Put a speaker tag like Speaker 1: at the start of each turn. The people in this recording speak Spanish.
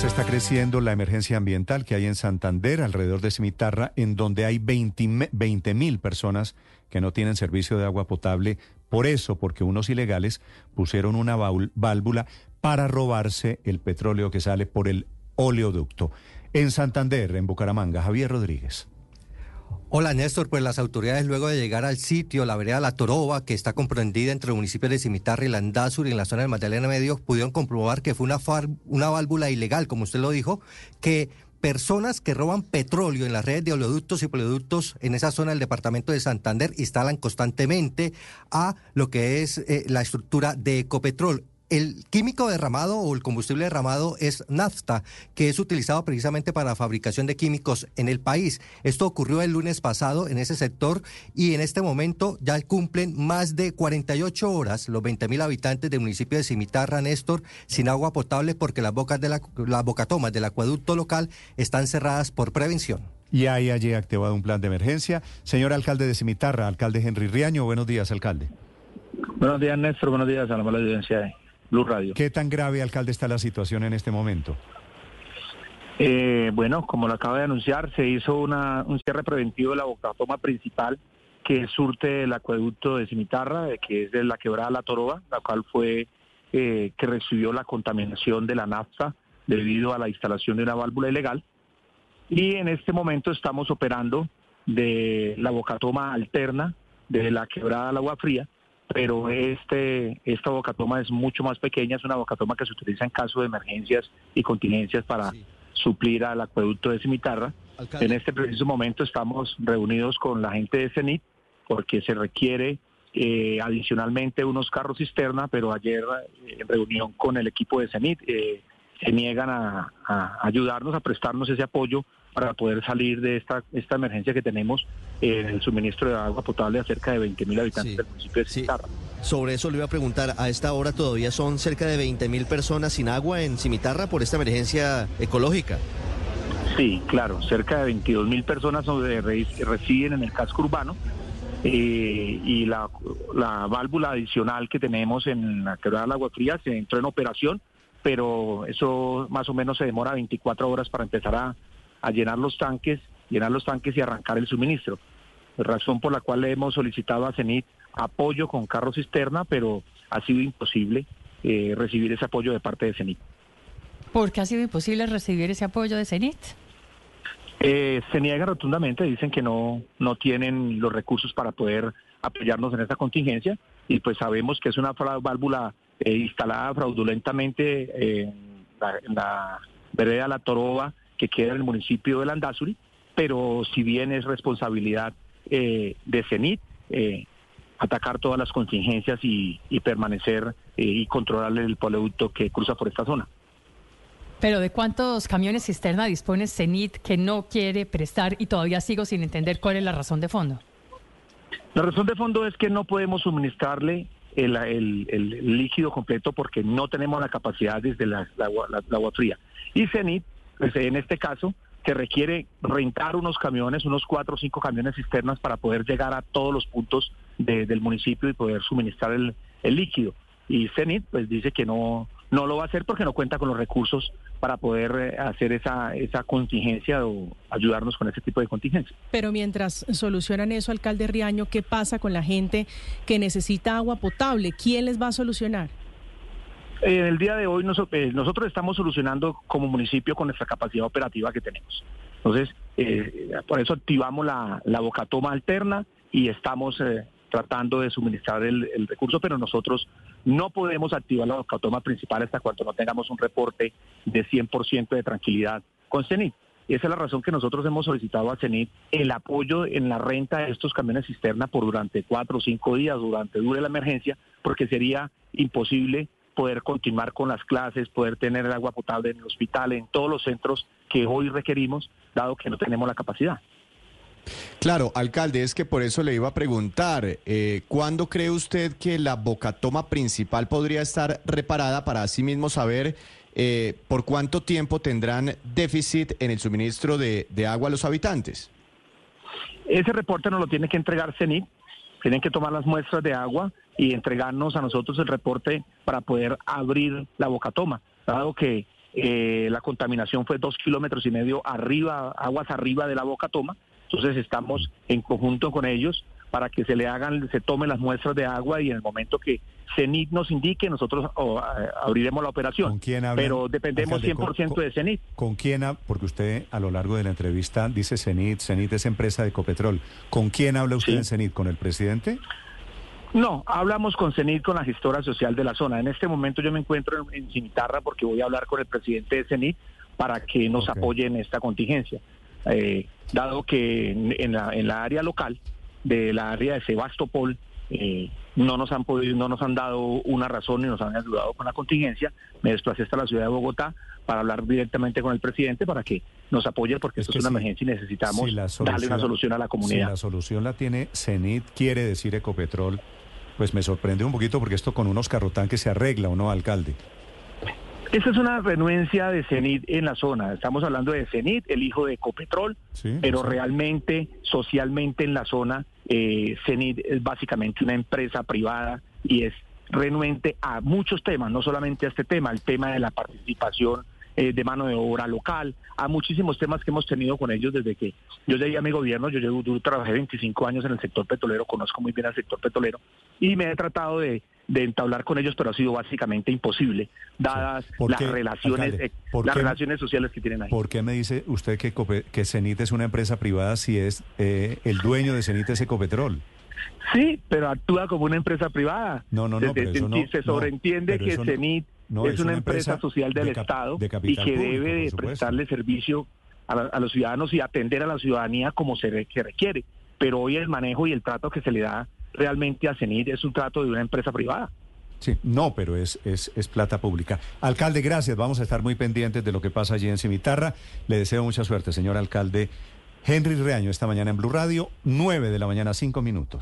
Speaker 1: Se está creciendo la emergencia ambiental que hay en Santander, alrededor de Cimitarra, en donde hay 20 mil personas que no tienen servicio de agua potable. Por eso, porque unos ilegales pusieron una válvula para robarse el petróleo que sale por el oleoducto. En Santander, en Bucaramanga, Javier Rodríguez.
Speaker 2: Hola Néstor, pues las autoridades luego de llegar al sitio, la vereda La Toroba, que está comprendida entre los municipios de Cimitarra y Landazuri en la zona del Magdalena Medio, pudieron comprobar que fue una, válvula ilegal, como usted lo dijo, que personas que roban petróleo en las redes de oleoductos y oleoductos en esa zona del departamento de Santander instalan constantemente a lo que es eh, la estructura de Ecopetrol. El químico derramado o el combustible derramado es nafta, que es utilizado precisamente para la fabricación de químicos en el país. Esto ocurrió el lunes pasado en ese sector y en este momento ya cumplen más de 48 horas los 20 mil habitantes del municipio de Cimitarra, Néstor, sin agua potable porque las bocas de la, las bocatomas del acueducto local están cerradas por prevención.
Speaker 1: Y hay allí activado un plan de emergencia. Señor alcalde de Cimitarra, alcalde Henry Riaño, buenos días, alcalde.
Speaker 3: Buenos días, Néstor. Buenos días a la mala audiencia Radio.
Speaker 1: ¿Qué tan grave, alcalde, está la situación en este momento?
Speaker 3: Eh, bueno, como lo acaba de anunciar, se hizo una, un cierre preventivo de la bocatoma principal que surte el acueducto de Cimitarra, que es de la quebrada La Toroba, la cual fue eh, que recibió la contaminación de la nafta debido a la instalación de una válvula ilegal. Y en este momento estamos operando de la bocatoma alterna de la quebrada al agua fría, pero este, esta bocatoma es mucho más pequeña, es una bocatoma que se utiliza en caso de emergencias y contingencias para suplir al acueducto de Cimitarra. En este preciso momento estamos reunidos con la gente de CENIT porque se requiere eh, adicionalmente unos carros cisterna, pero ayer eh, en reunión con el equipo de CENIT eh, se niegan a, ayudarnos, a prestarnos ese apoyo para poder salir de esta, esta emergencia que tenemos en el suministro de agua potable a cerca de 20.000 habitantes del municipio de Cimitarra.
Speaker 2: Sobre eso le iba a preguntar, a esta hora todavía son cerca de 20.000 personas sin agua en Cimitarra por esta emergencia ecológica.
Speaker 3: Sí, claro, cerca de 22.000 personas residen en el casco urbano eh, y la, la, válvula adicional que tenemos en la quebrada del agua fría se entró en operación, pero eso más o menos se demora 24 horas para empezar a, a llenar los tanques, llenar los tanques y arrancar el suministro. Razón por la cual le hemos solicitado a CENIT apoyo con carro cisterna, pero ha sido imposible eh, recibir ese apoyo de parte de CENIT.
Speaker 4: ¿Por qué ha sido imposible recibir ese apoyo de CENIT?
Speaker 3: Eh, se niega rotundamente, dicen que no, no tienen los recursos para poder apoyarnos en esta contingencia y pues sabemos que es una válvula eh, instalada fraudulentamente en la, en la vereda La Toroba que queda en el municipio de Landazuri, pero si bien es responsabilidad eh, de CENIT, eh, atacar todas las contingencias y, permanecer eh, y controlar el producto que cruza por esta zona.
Speaker 4: Pero ¿de cuántos camiones cisterna dispone CENIT que no quiere prestar y todavía sigo sin entender cuál es la razón de fondo?
Speaker 3: La razón de fondo es que no podemos suministrarle el, líquido completo porque no tenemos la capacidad desde la, agua fría. Y CENIT pues, en este caso se requiere rentar unos camiones, unos cuatro o cinco camiones cisternas para poder llegar a todos los puntos del municipio y poder suministrar el, líquido. Y CENIT pues dice que no, no lo va a hacer porque no cuenta con los recursos para poder eh, hacer esa, esa contingencia o ayudarnos con ese tipo de contingencia.
Speaker 5: Pero mientras solucionan eso, alcalde Riaño, ¿qué pasa con la gente que necesita agua potable? ¿Quién les va a solucionar?
Speaker 3: En el día de hoy eh, nosotros estamos solucionando como municipio con nuestra capacidad operativa que tenemos. Entonces, eh, por eso activamos la, la bocatoma alterna y estamos eh, tratando de suministrar el, recurso, pero nosotros no podemos activar la bocatoma principal hasta cuando no tengamos un reporte de 100% de tranquilidad con CENIT. Esa es la razón que nosotros hemos solicitado a CENIT el apoyo en la renta de estos camiones cisterna por durante cuatro o cinco días, durante dure la emergencia, porque sería imposible poder continuar con las clases, poder tener el agua potable en el hospital, en todos los centros que hoy requerimos, dado que no tenemos la capacidad.
Speaker 1: Claro, alcalde, es que por eso le iba a preguntar, eh, ¿cuándo cree usted que la bocatoma principal podría estar reparada para así mismo saber eh, por cuánto tiempo tendrán déficit en el suministro de, de agua a los habitantes?
Speaker 3: Ese reporte nos lo tiene que entregar CENIT, tienen que tomar las muestras de agua y entregarnos a nosotros el reporte para poder abrir la bocatoma, dado que eh, la contaminación fue dos kilómetros y medio arriba, aguas arriba de la boca toma. Entonces estamos en conjunto con ellos para que se le hagan, se tomen las muestras de agua y en el momento que CENIT nos indique, nosotros abriremos la operación.
Speaker 1: ¿Con quién habla?
Speaker 3: Pero dependemos 100% de CENIT.
Speaker 1: ¿Con quién? Porque usted a lo largo de la entrevista dice CENIT, CENIT es empresa de Ecopetrol. ¿Con quién habla usted en CENIT? ¿Con el presidente?
Speaker 3: No, hablamos con CENIT, con la gestora social de la zona. En este momento yo me encuentro en, Cimitarra porque voy a hablar con el presidente de CENIT para que nos apoye en esta contingencia. Eh, dado que en, la, en la área local, de la área de Sebastopol, eh, no nos han podido, no nos han dado una razón y nos han ayudado con la contingencia. Me desplacé hasta la ciudad de Bogotá para hablar directamente con el presidente para que nos apoye porque esto es, una emergencia y necesitamos darle una solución a la comunidad.
Speaker 1: Si la solución la tiene CENIT, quiere decir Ecopetrol, pues me sorprende un poquito porque esto con unos carrotanques se arregla, ¿o no, alcalde?
Speaker 3: Esta es una renuencia de CENIT en la zona. Estamos hablando de CENIT, el hijo de Ecopetrol, pero realmente, socialmente en la zona, eh, CENIT es básicamente una empresa privada y es renuente a muchos temas, no solamente a este tema, el tema de la participación eh, de mano de obra local, a muchísimos temas que hemos tenido con ellos desde que yo llegué a mi gobierno, yo, llevo, yo trabajé 25 años en el sector petrolero, conozco muy bien al sector petrolero y me he tratado de de entablar con ellos, pero ha sido básicamente imposible, dadas las relaciones las relaciones sociales que tienen ahí.
Speaker 1: ¿Por qué me dice usted que, que CENIT es una empresa privada si es eh, el dueño de CENIT es Ecopetrol?
Speaker 3: Sí, pero actúa como una empresa privada.
Speaker 1: No, no, no,
Speaker 3: se, sobreentiende que CENIT es, una empresa, social del Estado y que debe de prestarle servicio a, los ciudadanos y atender a la ciudadanía como se requiere. Pero hoy el manejo y el trato que se le da realmente a CENIT es un trato de una empresa privada.
Speaker 1: Sí, no, pero es, es, es, plata pública. Alcalde, gracias. Vamos a estar muy pendientes de lo que pasa allí en Cimitarra. Le deseo mucha suerte, señor alcalde. Henry Reaño, esta mañana en Blue Radio, 9 de la mañana, 5 minutos.